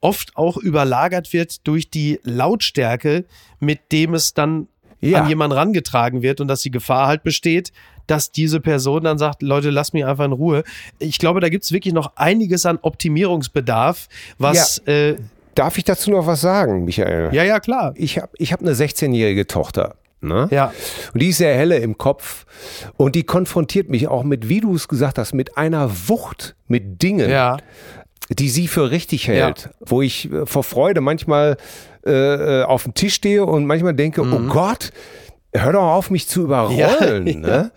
oft auch überlagert wird durch die Lautstärke, mit dem es dann Ja. an jemanden rangetragen wird und dass die Gefahr halt besteht, dass diese Person dann sagt, Leute, lasst mich einfach in Ruhe. Ich glaube, da gibt es wirklich noch einiges an Optimierungsbedarf, was ja, äh, Darf ich dazu noch was sagen, Michael? ja, ja, klar. Ich habe ich hab eine 16-jährige Tochter. Ne? Ja. Und die ist sehr helle im Kopf und die konfrontiert mich auch mit, wie du es gesagt hast, mit einer Wucht, mit Dingen, Ja. die sie für richtig hält. Wo ich äh, vor Freude manchmal äh, äh, auf dem Tisch stehe und manchmal denke, oh Gott, hör doch auf, mich zu überrollen. Ja, Ne?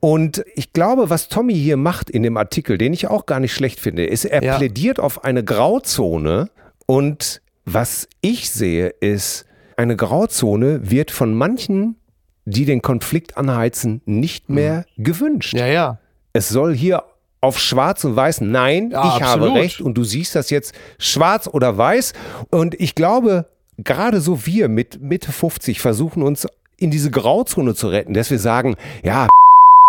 Und ich glaube, was Tommy hier macht in dem Artikel, den ich auch gar nicht schlecht finde, ist, er Ja. plädiert auf eine Grauzone. Und was ich sehe, ist, eine Grauzone wird von manchen, die den Konflikt anheizen, nicht mehr gewünscht. Ja, ja. Es soll hier auf schwarz und weiß, nein, Ja, ich habe absolut. recht und du siehst das jetzt schwarz oder weiß. Und ich glaube, gerade so wir mit Mitte 50 versuchen uns in diese Grauzone zu retten, dass wir sagen, ja,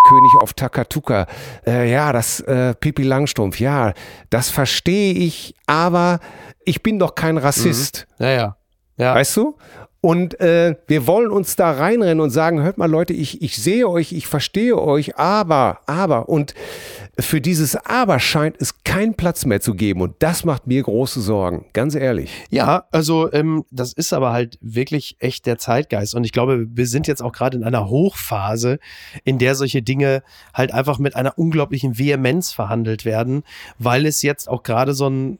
König auf Takatuka, äh, ja, das äh, Pipi Langstrumpf, ja, das verstehe ich, aber ich bin doch kein Rassist. Ja, ja. Ja. Weißt du? Und äh, wir wollen uns da reinrennen und sagen, hört mal Leute, ich, ich sehe euch, ich verstehe euch, aber, aber. Und für dieses Aber scheint es keinen Platz mehr zu geben. Und das macht mir große Sorgen, ganz ehrlich. Ja, also ähm, das ist aber halt wirklich echt der Zeitgeist. Und ich glaube, wir sind jetzt auch gerade in einer Hochphase, in der solche Dinge halt einfach mit einer unglaublichen Vehemenz verhandelt werden, weil es jetzt auch gerade so ein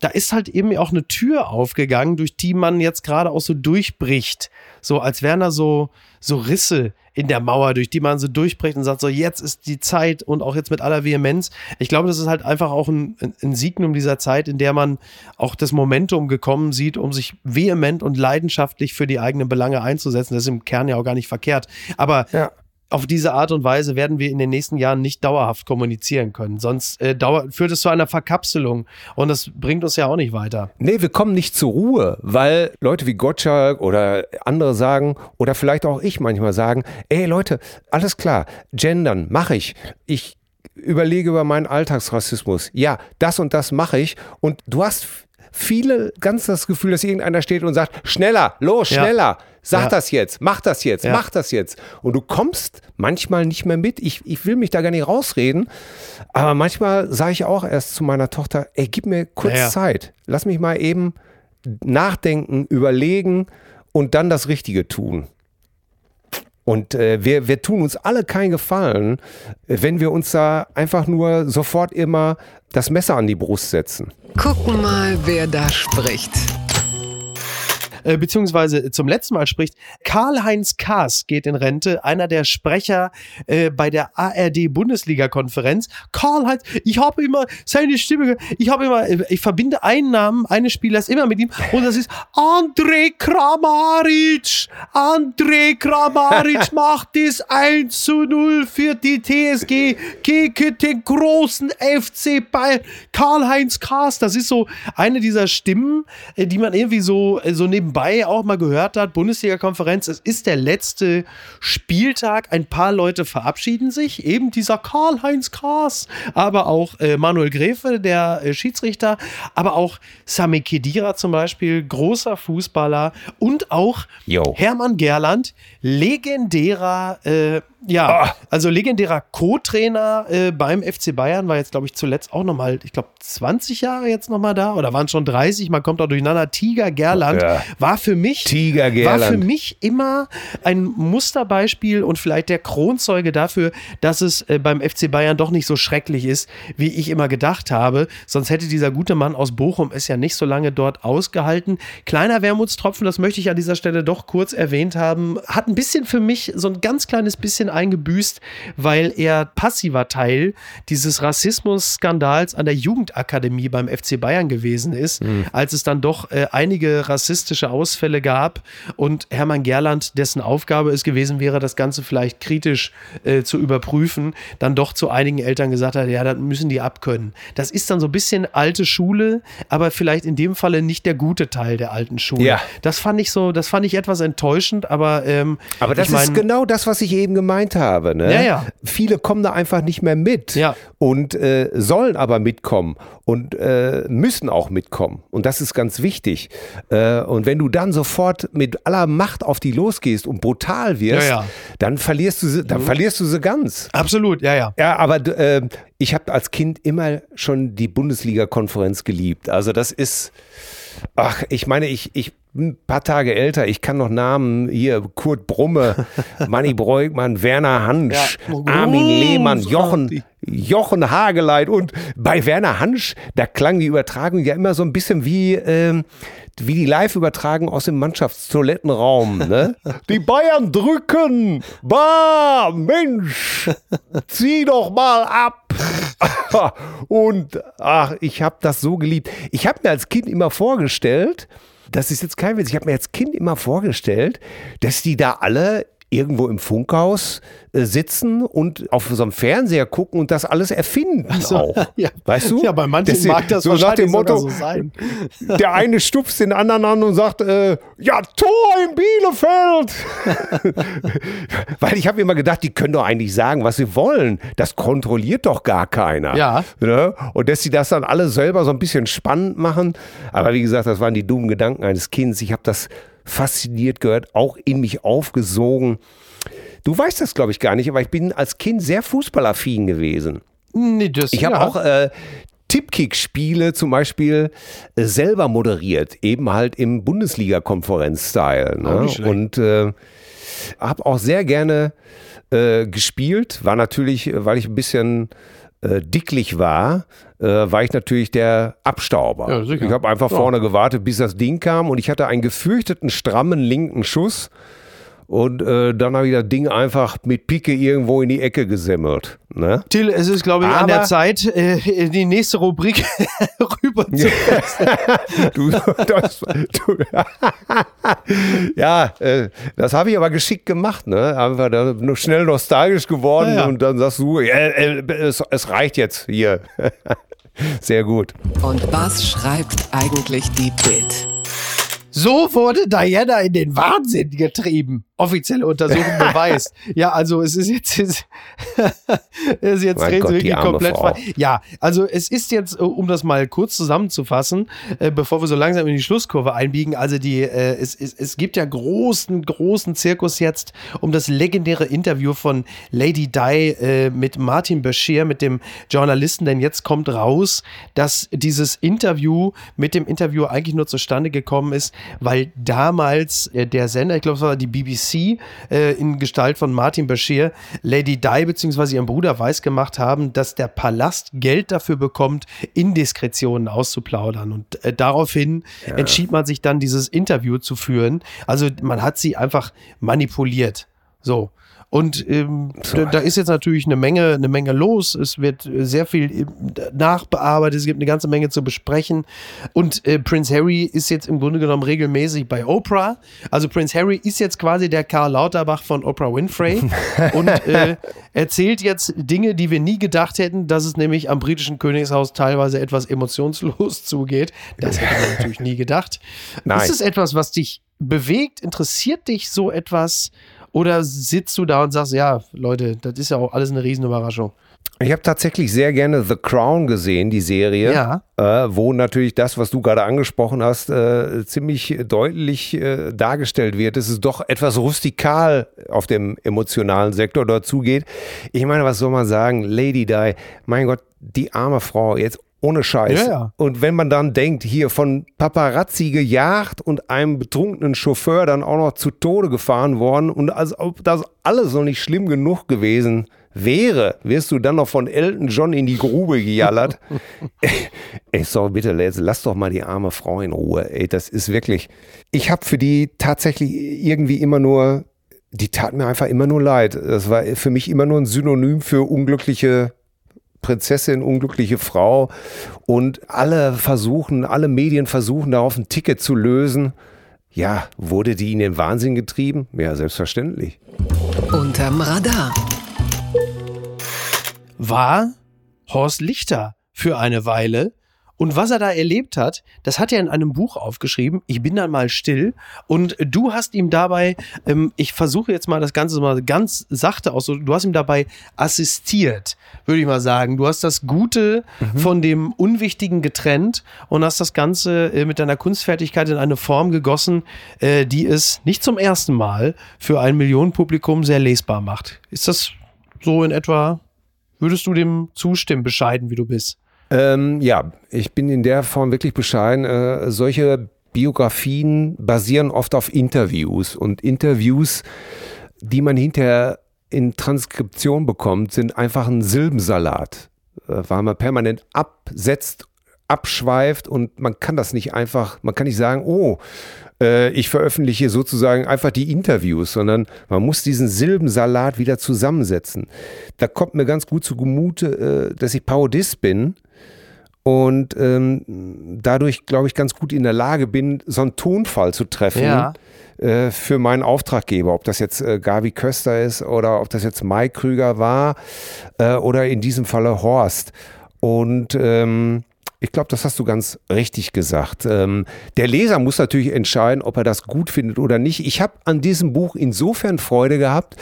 da ist halt eben auch eine Tür aufgegangen, durch die man jetzt gerade auch so durchbricht. So als wären da so, so Risse in der Mauer, durch die man so durchbricht und sagt, so jetzt ist die Zeit und auch jetzt mit aller Vehemenz. Ich glaube, das ist halt einfach auch ein, ein Signum dieser Zeit, in der man auch das Momentum gekommen sieht, um sich vehement und leidenschaftlich für die eigenen Belange einzusetzen. Das ist im Kern ja auch gar nicht verkehrt. Aber Ja. Auf diese Art und Weise werden wir in den nächsten Jahren nicht dauerhaft kommunizieren können. Sonst äh, dauer, führt es zu einer Verkapselung und das bringt uns ja auch nicht weiter. Nee, wir kommen nicht zur Ruhe, weil Leute wie Gottschalk oder andere sagen, oder vielleicht auch ich manchmal sagen, ey Leute, alles klar, gendern, mache ich. Ich überlege über meinen Alltagsrassismus. Ja, das und das mache ich. Und du hast viele ganz das Gefühl, dass irgendeiner steht und sagt, schneller, los, Ja. schneller. Sag Ja. das jetzt, mach das jetzt, Ja. mach das jetzt. Und du kommst manchmal nicht mehr mit. Ich, ich will mich da gar nicht rausreden. Aber manchmal sage ich auch erst zu meiner Tochter, ey, gib mir kurz Ja, ja. Zeit. Lass mich mal eben nachdenken, überlegen und dann das Richtige tun. Und äh, wir, wir tun uns alle keinen Gefallen, wenn wir uns da einfach nur sofort immer das Messer an die Brust setzen. Gucken mal, wer da spricht. Äh, beziehungsweise zum letzten Mal spricht Karl-Heinz Kaas geht in Rente, einer der Sprecher äh, bei der ARD-Bundesliga-Konferenz. Karl-Heinz, ich habe immer seine Stimme, ich habe immer, äh, ich verbinde einen Namen eines Spielers immer mit ihm und das ist André Kramaric. André Kramaric macht es 1 zu 0 für die TSG gegen den großen FC Bayern. Karl-Heinz Kaas, das ist so eine dieser Stimmen, äh, die man irgendwie so, so nebenbei nebenbei auch mal gehört hat, Bundesliga-Konferenz, es ist der letzte Spieltag. Ein paar Leute verabschieden sich. Eben dieser Karl-Heinz Kaas, aber auch äh, Manuel Gräfe, der äh, Schiedsrichter, aber auch Sami Kedira zum Beispiel, großer Fußballer und auch Yo. Hermann Gerland, legendärer äh, ja, Ah. also legendärer Co-Trainer äh, beim FC Bayern war jetzt, glaube ich, zuletzt auch nochmal, ich glaube, 20 Jahre jetzt nochmal da oder waren schon 30, man kommt auch durcheinander. Tiger Gerland Ja. war für mich Tiger war Gerland. für mich immer ein Musterbeispiel und vielleicht der Kronzeuge dafür, dass es äh, beim FC Bayern doch nicht so schrecklich ist, wie ich immer gedacht habe. Sonst hätte dieser gute Mann aus Bochum es ja nicht so lange dort ausgehalten. Kleiner Wermutstropfen, das möchte ich an dieser Stelle doch kurz erwähnt haben, hat ein bisschen für mich so ein ganz kleines bisschen eingebüßt, weil er passiver Teil dieses Rassismus-Skandals an der Jugendakademie beim FC Bayern gewesen ist, als es dann doch äh, einige rassistische Ausfälle gab und Hermann Gerland, dessen Aufgabe es gewesen wäre, das Ganze vielleicht kritisch äh, zu überprüfen, dann doch zu einigen Eltern gesagt hat, ja, das müssen die abkönnen. Das ist dann so ein bisschen alte Schule, aber vielleicht in dem Falle nicht der gute Teil der alten Schule. Ja. Das fand ich so, das fand ich etwas enttäuschend, aber ähm, Aber das ich mein, ist genau das, was ich eben gemeint habe. Ne? Ja, ja. Viele kommen da einfach nicht mehr mit Ja. und äh, sollen aber mitkommen und äh, müssen auch mitkommen. Und das ist ganz wichtig. Äh, und wenn du dann sofort mit aller Macht auf die losgehst und brutal wirst, dann verlierst du sie, dann verlierst du sie ganz. Absolut, ja, ja. Ja, aber äh, ich habe als Kind immer schon die Bundesliga-Konferenz geliebt. Also das ist, ach, ich meine, ich, ich ein paar Tage älter, ich kann noch Namen hier, Kurt Brumme, Manni Breugmann, Werner Hansch, Ja. Armin Lehmann, Jochen. Jochen Hageleit und bei Werner Hansch, da klang die Übertragung ja immer so ein bisschen wie, ähm, wie die Live-Übertragung aus dem Mannschaftstoilettenraum. Ne? Die Bayern drücken! Bah, Mensch! Zieh doch mal ab! Und ach, ich habe das so geliebt. Ich habe mir als Kind immer vorgestellt, das ist jetzt kein Witz, ich habe mir als Kind immer vorgestellt, dass die da alle irgendwo im Funkhaus äh, sitzen und auf so einem Fernseher gucken und das alles erfinden auch. ja. Weißt du? Ja, bei manchen sie- mag das so nach dem Motto, so sein. der eine stupst den anderen an und sagt, äh, ja, Tor in Bielefeld. Weil ich habe immer gedacht, die können doch eigentlich sagen, was sie wollen. Das kontrolliert doch gar keiner. Ja. Ne? Und dass sie das dann alle selber so ein bisschen spannend machen. Aber wie gesagt, das waren die dummen Gedanken eines Kindes. Ich habe das fasziniert gehört, auch in mich aufgesogen. Du weißt das, glaube ich, gar nicht, aber ich bin als Kind sehr fußballaffin gewesen. Nee, das, Ich habe ja. auch äh, Tippkick-Spiele zum Beispiel äh, selber moderiert, eben halt im Bundesliga-Konferenz-Style. Ne? Und äh, habe auch sehr gerne äh, gespielt. War natürlich, äh, weil ich ein bisschen äh, dicklich war, äh, war ich natürlich der Abstauber. Ja, ich habe einfach Ja. vorne gewartet, bis das Ding kam und ich hatte einen gefürchteten, strammen linken Schuss. Und äh, dann habe ich das Ding einfach mit Pike irgendwo in die Ecke gesemmelt. Ne? Till, es ist, glaube ich, an Aber- der Zeit, äh, in die nächste Rubrik rüber zu Du, das, du, ja, äh, das habe ich aber geschickt gemacht, ne? Einfach da nur schnell nostalgisch geworden Ja, ja. und dann sagst du, äh, äh, es, es reicht jetzt hier. Sehr gut. Und was schreibt eigentlich die Bild? So wurde Diana in den Wahnsinn getrieben. Offizielle Untersuchung beweist. ja, also es ist jetzt, es ist jetzt Mein Gott, wirklich komplett Frau. frei. Ja, also es ist jetzt, äh, um das mal kurz zusammenzufassen, äh, bevor wir so langsam in die Schlusskurve einbiegen, also die, äh, es, es, es gibt ja großen, großen Zirkus jetzt um das legendäre Interview von Lady Di äh, mit Martin Bashir, mit dem Journalisten, denn jetzt kommt raus, dass dieses Interview mit dem Interview eigentlich nur zustande gekommen ist, weil damals äh, der Sender, ich glaube, es war die BBC, äh, in Gestalt von Martin Bashir, Lady Di bzw. ihrem Bruder weisgemacht haben, dass der Palast Geld dafür bekommt, Indiskretionen auszuplaudern. Und äh, daraufhin entschied man sich dann, dieses Interview zu führen. Also man hat sie einfach manipuliert. So. Und ähm, da, da ist jetzt natürlich eine Menge, eine Menge los. Es wird sehr viel äh, nachbearbeitet, es gibt eine ganze Menge zu besprechen. Und äh, Prince Harry ist jetzt im Grunde genommen regelmäßig bei Oprah. Also Prince Harry ist jetzt quasi der Karl Lauterbach von Oprah Winfrey und äh, erzählt jetzt Dinge, die wir nie gedacht hätten, dass es nämlich am britischen Königshaus teilweise etwas emotionslos zugeht. Das hätte man natürlich nie gedacht. Nein. Ist es etwas, was dich bewegt? Interessiert dich so etwas? Oder sitzt du da und sagst, ja, Leute, das ist ja auch alles eine Riesenüberraschung? Ich habe tatsächlich sehr gerne The Crown gesehen, die Serie, Ja. äh, wo natürlich das, was du gerade angesprochen hast, äh, ziemlich deutlich äh, dargestellt wird, dass es doch etwas rustikal auf dem emotionalen Sektor dort zugeht. Ich meine, was soll man sagen? Lady Di, mein Gott, die arme Frau, jetzt ohne Scheiß. Ja, ja. Und wenn man dann denkt, hier von Paparazzi gejagt und einem betrunkenen Chauffeur dann auch noch zu Tode gefahren worden und als ob das alles noch nicht schlimm genug gewesen wäre, wirst du dann noch von Elton John in die Grube gejallert. Ey, sorry, bitte, lass, lass doch mal die arme Frau in Ruhe. Ey, das ist wirklich. Ich habe für die tatsächlich irgendwie immer nur, die tat mir einfach immer nur leid. Das war für mich immer nur ein Synonym für unglückliche Prinzessin, unglückliche Frau. Und alle versuchen, alle Medien versuchen darauf ein Ticket zu lösen. Ja, wurde die in den Wahnsinn getrieben? Ja, selbstverständlich. Unterm Radar. war Horst Lichter für eine Weile. Und was er da erlebt hat, das hat er in einem Buch aufgeschrieben. Ich bin dann mal still. Und du hast ihm dabei, ähm, ich versuche jetzt mal das Ganze mal ganz sachte aus, du hast ihm dabei assistiert, würde ich mal sagen. Du hast das Gute von dem Unwichtigen getrennt und hast das Ganze äh, mit deiner Kunstfertigkeit in eine Form gegossen, äh, die es nicht zum ersten Mal für ein Millionenpublikum sehr lesbar macht. Ist das so in etwa Würdest du dem zustimmen, bescheiden wie du bist? Ähm, ja, ich bin in der Form wirklich bescheiden. Äh, solche Biografien basieren oft auf Interviews und Interviews, die man hinterher in Transkription bekommt, sind einfach ein Silbensalat, äh, weil man permanent absetzt, abschweift und man kann das nicht einfach, man kann nicht sagen, oh, äh, ich veröffentliche sozusagen einfach die Interviews, sondern man muss diesen Silbensalat wieder zusammensetzen. Da kommt mir ganz gut zugute, äh, dass ich Parodist bin und ähm, dadurch, glaube ich, ganz gut in der Lage bin, so einen Tonfall zu treffen Ja. äh, für meinen Auftraggeber. Ob das jetzt äh, Gavi Köster ist oder ob das jetzt Mike Krüger war äh, oder in diesem Falle Horst. Und ähm, ich glaube, das hast du ganz richtig gesagt. Ähm, der Leser muss natürlich entscheiden, ob er das gut findet oder nicht. Ich habe an diesem Buch insofern Freude gehabt.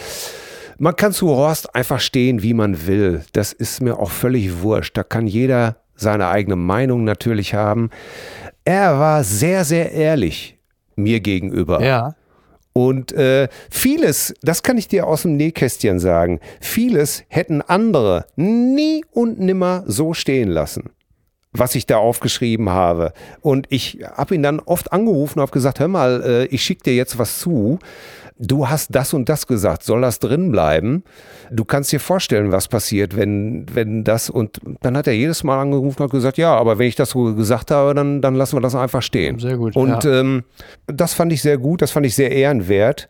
Man kann zu Horst einfach stehen, wie man will. Das ist mir auch völlig wurscht. Da kann jeder seine eigene Meinung natürlich haben. Er war sehr, sehr ehrlich mir gegenüber. Ja. Und äh, vieles, das kann ich dir aus dem Nähkästchen sagen, vieles hätten andere nie und nimmer so stehen lassen, was ich da aufgeschrieben habe. Und ich habe ihn dann oft angerufen und habe gesagt, hör mal, äh, ich schicke dir jetzt was zu. Du hast das und das gesagt, soll das drin bleiben? Du kannst dir vorstellen, was passiert, wenn, wenn das und dann hat er jedes Mal angerufen und gesagt, ja, aber wenn ich das so gesagt habe, dann, dann lassen wir das einfach stehen. Sehr gut, Und ja. ähm, das fand ich sehr gut, das fand ich sehr ehrenwert.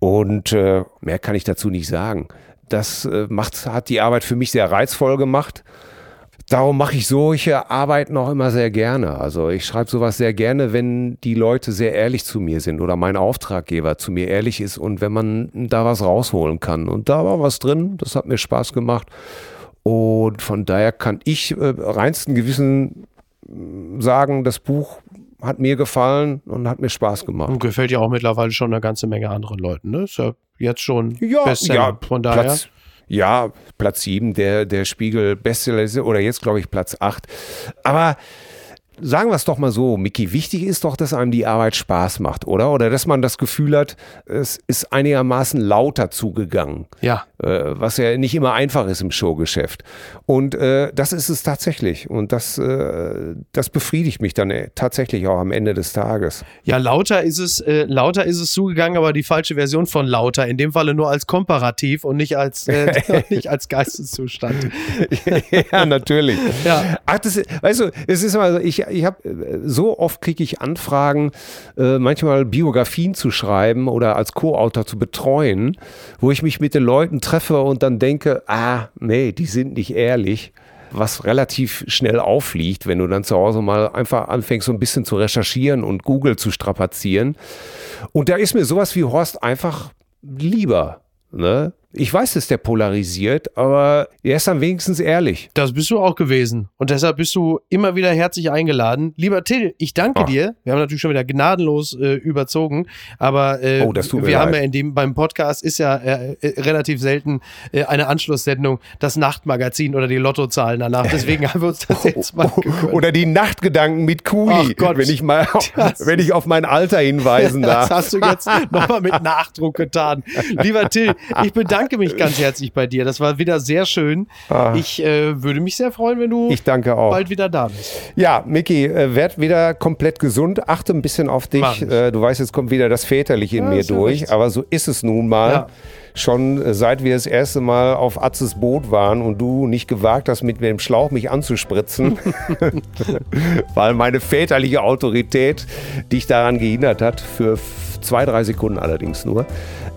Und äh, mehr kann ich dazu nicht sagen. Das äh, macht, hat die Arbeit für mich sehr reizvoll gemacht. Darum mache ich solche Arbeiten auch immer sehr gerne. Also ich schreibe sowas sehr gerne, wenn die Leute sehr ehrlich zu mir sind oder mein Auftraggeber zu mir ehrlich ist und wenn man da was rausholen kann. Und da war was drin, das hat mir Spaß gemacht. Und von daher kann ich äh, reinsten Gewissen mh, sagen, das Buch hat mir gefallen und hat mir Spaß gemacht. Und gefällt ja auch mittlerweile schon eine ganze Menge anderen Leuten, ne? Ist ja jetzt schon Ja, Bestseller. ja, Von daher. Platz, ja, Platz 7, der, der Spiegel Bestseller oder jetzt glaube ich Platz 8. Aber sagen wir es doch mal so, Micky, wichtig ist doch, dass einem die Arbeit Spaß macht, oder? Oder dass man das Gefühl hat, es ist einigermaßen lauter zugegangen. Ja. Äh, was ja nicht immer einfach ist im Showgeschäft. Und äh, das ist es tatsächlich. Und das, äh, das befriedigt mich dann äh, tatsächlich auch am Ende des Tages. Ja, lauter ist es, äh, lauter ist es zugegangen, aber die falsche Version von lauter. In dem Falle nur als Komparativ und nicht als, äh, nicht als Geisteszustand. ja, natürlich. Ja. Ach, das, weißt du, es ist immer so, ich ich habe äh, so oft kriege ich Anfragen, äh, manchmal Biografien zu schreiben oder als Co-Autor zu betreuen, wo ich mich mit den Leuten treffe und dann denke, ah, nee, die sind nicht ehrlich was relativ schnell auffliegt, wenn du dann zu Hause mal einfach anfängst, so ein bisschen zu recherchieren und Google zu strapazieren. Und da ist mir sowas wie Horst einfach lieber. Ne? Ich weiß, dass der polarisiert, aber er ist dann wenigstens ehrlich. Das bist du auch gewesen. Und deshalb bist du immer wieder herzlich eingeladen. Lieber Till, ich danke Ach. dir. Wir haben natürlich schon wieder gnadenlos äh, überzogen, aber äh, oh, wir leid. haben ja in dem beim Podcast ist ja äh, äh relativ selten äh, eine Anschlusssendung, das Nachtmagazin oder die Lottozahlen danach. Deswegen haben wir uns das jetzt mal gegönnt. Oder die Nachtgedanken mit Kuli, Gott, wenn ich mal das, wenn ich auf mein Alter hinweisen darf. Das hast du jetzt nochmal mit Nachdruck getan. Lieber Till, ich bedanke bedanke mich ganz herzlich bei dir. Das war wieder sehr schön. Ah. Ich äh, würde mich sehr freuen, wenn du bald wieder da bist. Ja, Miki, äh, werd wieder komplett gesund. Achte ein bisschen auf dich. Äh, du weißt, jetzt kommt wieder das Väterliche in ja, mir durch. Recht. Aber so ist es nun mal. Ja schon äh, seit wir das erste Mal auf Atzes Boot waren und du nicht gewagt hast, mit dem Schlauch mich anzuspritzen, weil meine väterliche Autorität dich daran gehindert hat, für zwei, drei Sekunden allerdings nur.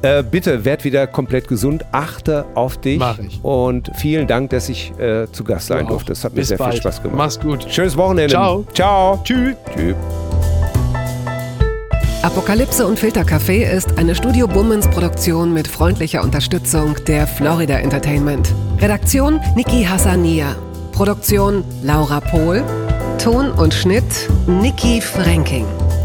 Äh, bitte werd wieder komplett gesund, achte auf dich. Mach ich. Und vielen Dank, dass ich äh, zu Gast sein durfte. Das hat Bis mir sehr bald. viel Spaß gemacht. Mach's gut. Schönes Wochenende. Ciao. Ciao. Tschüss. Tschüss. Apokalypse und Filtercafé ist eine Studio Bummens Produktion mit freundlicher Unterstützung der Florida Entertainment. Redaktion Niki Hassania. Produktion Laura Pohl. Ton und Schnitt Niki Franking.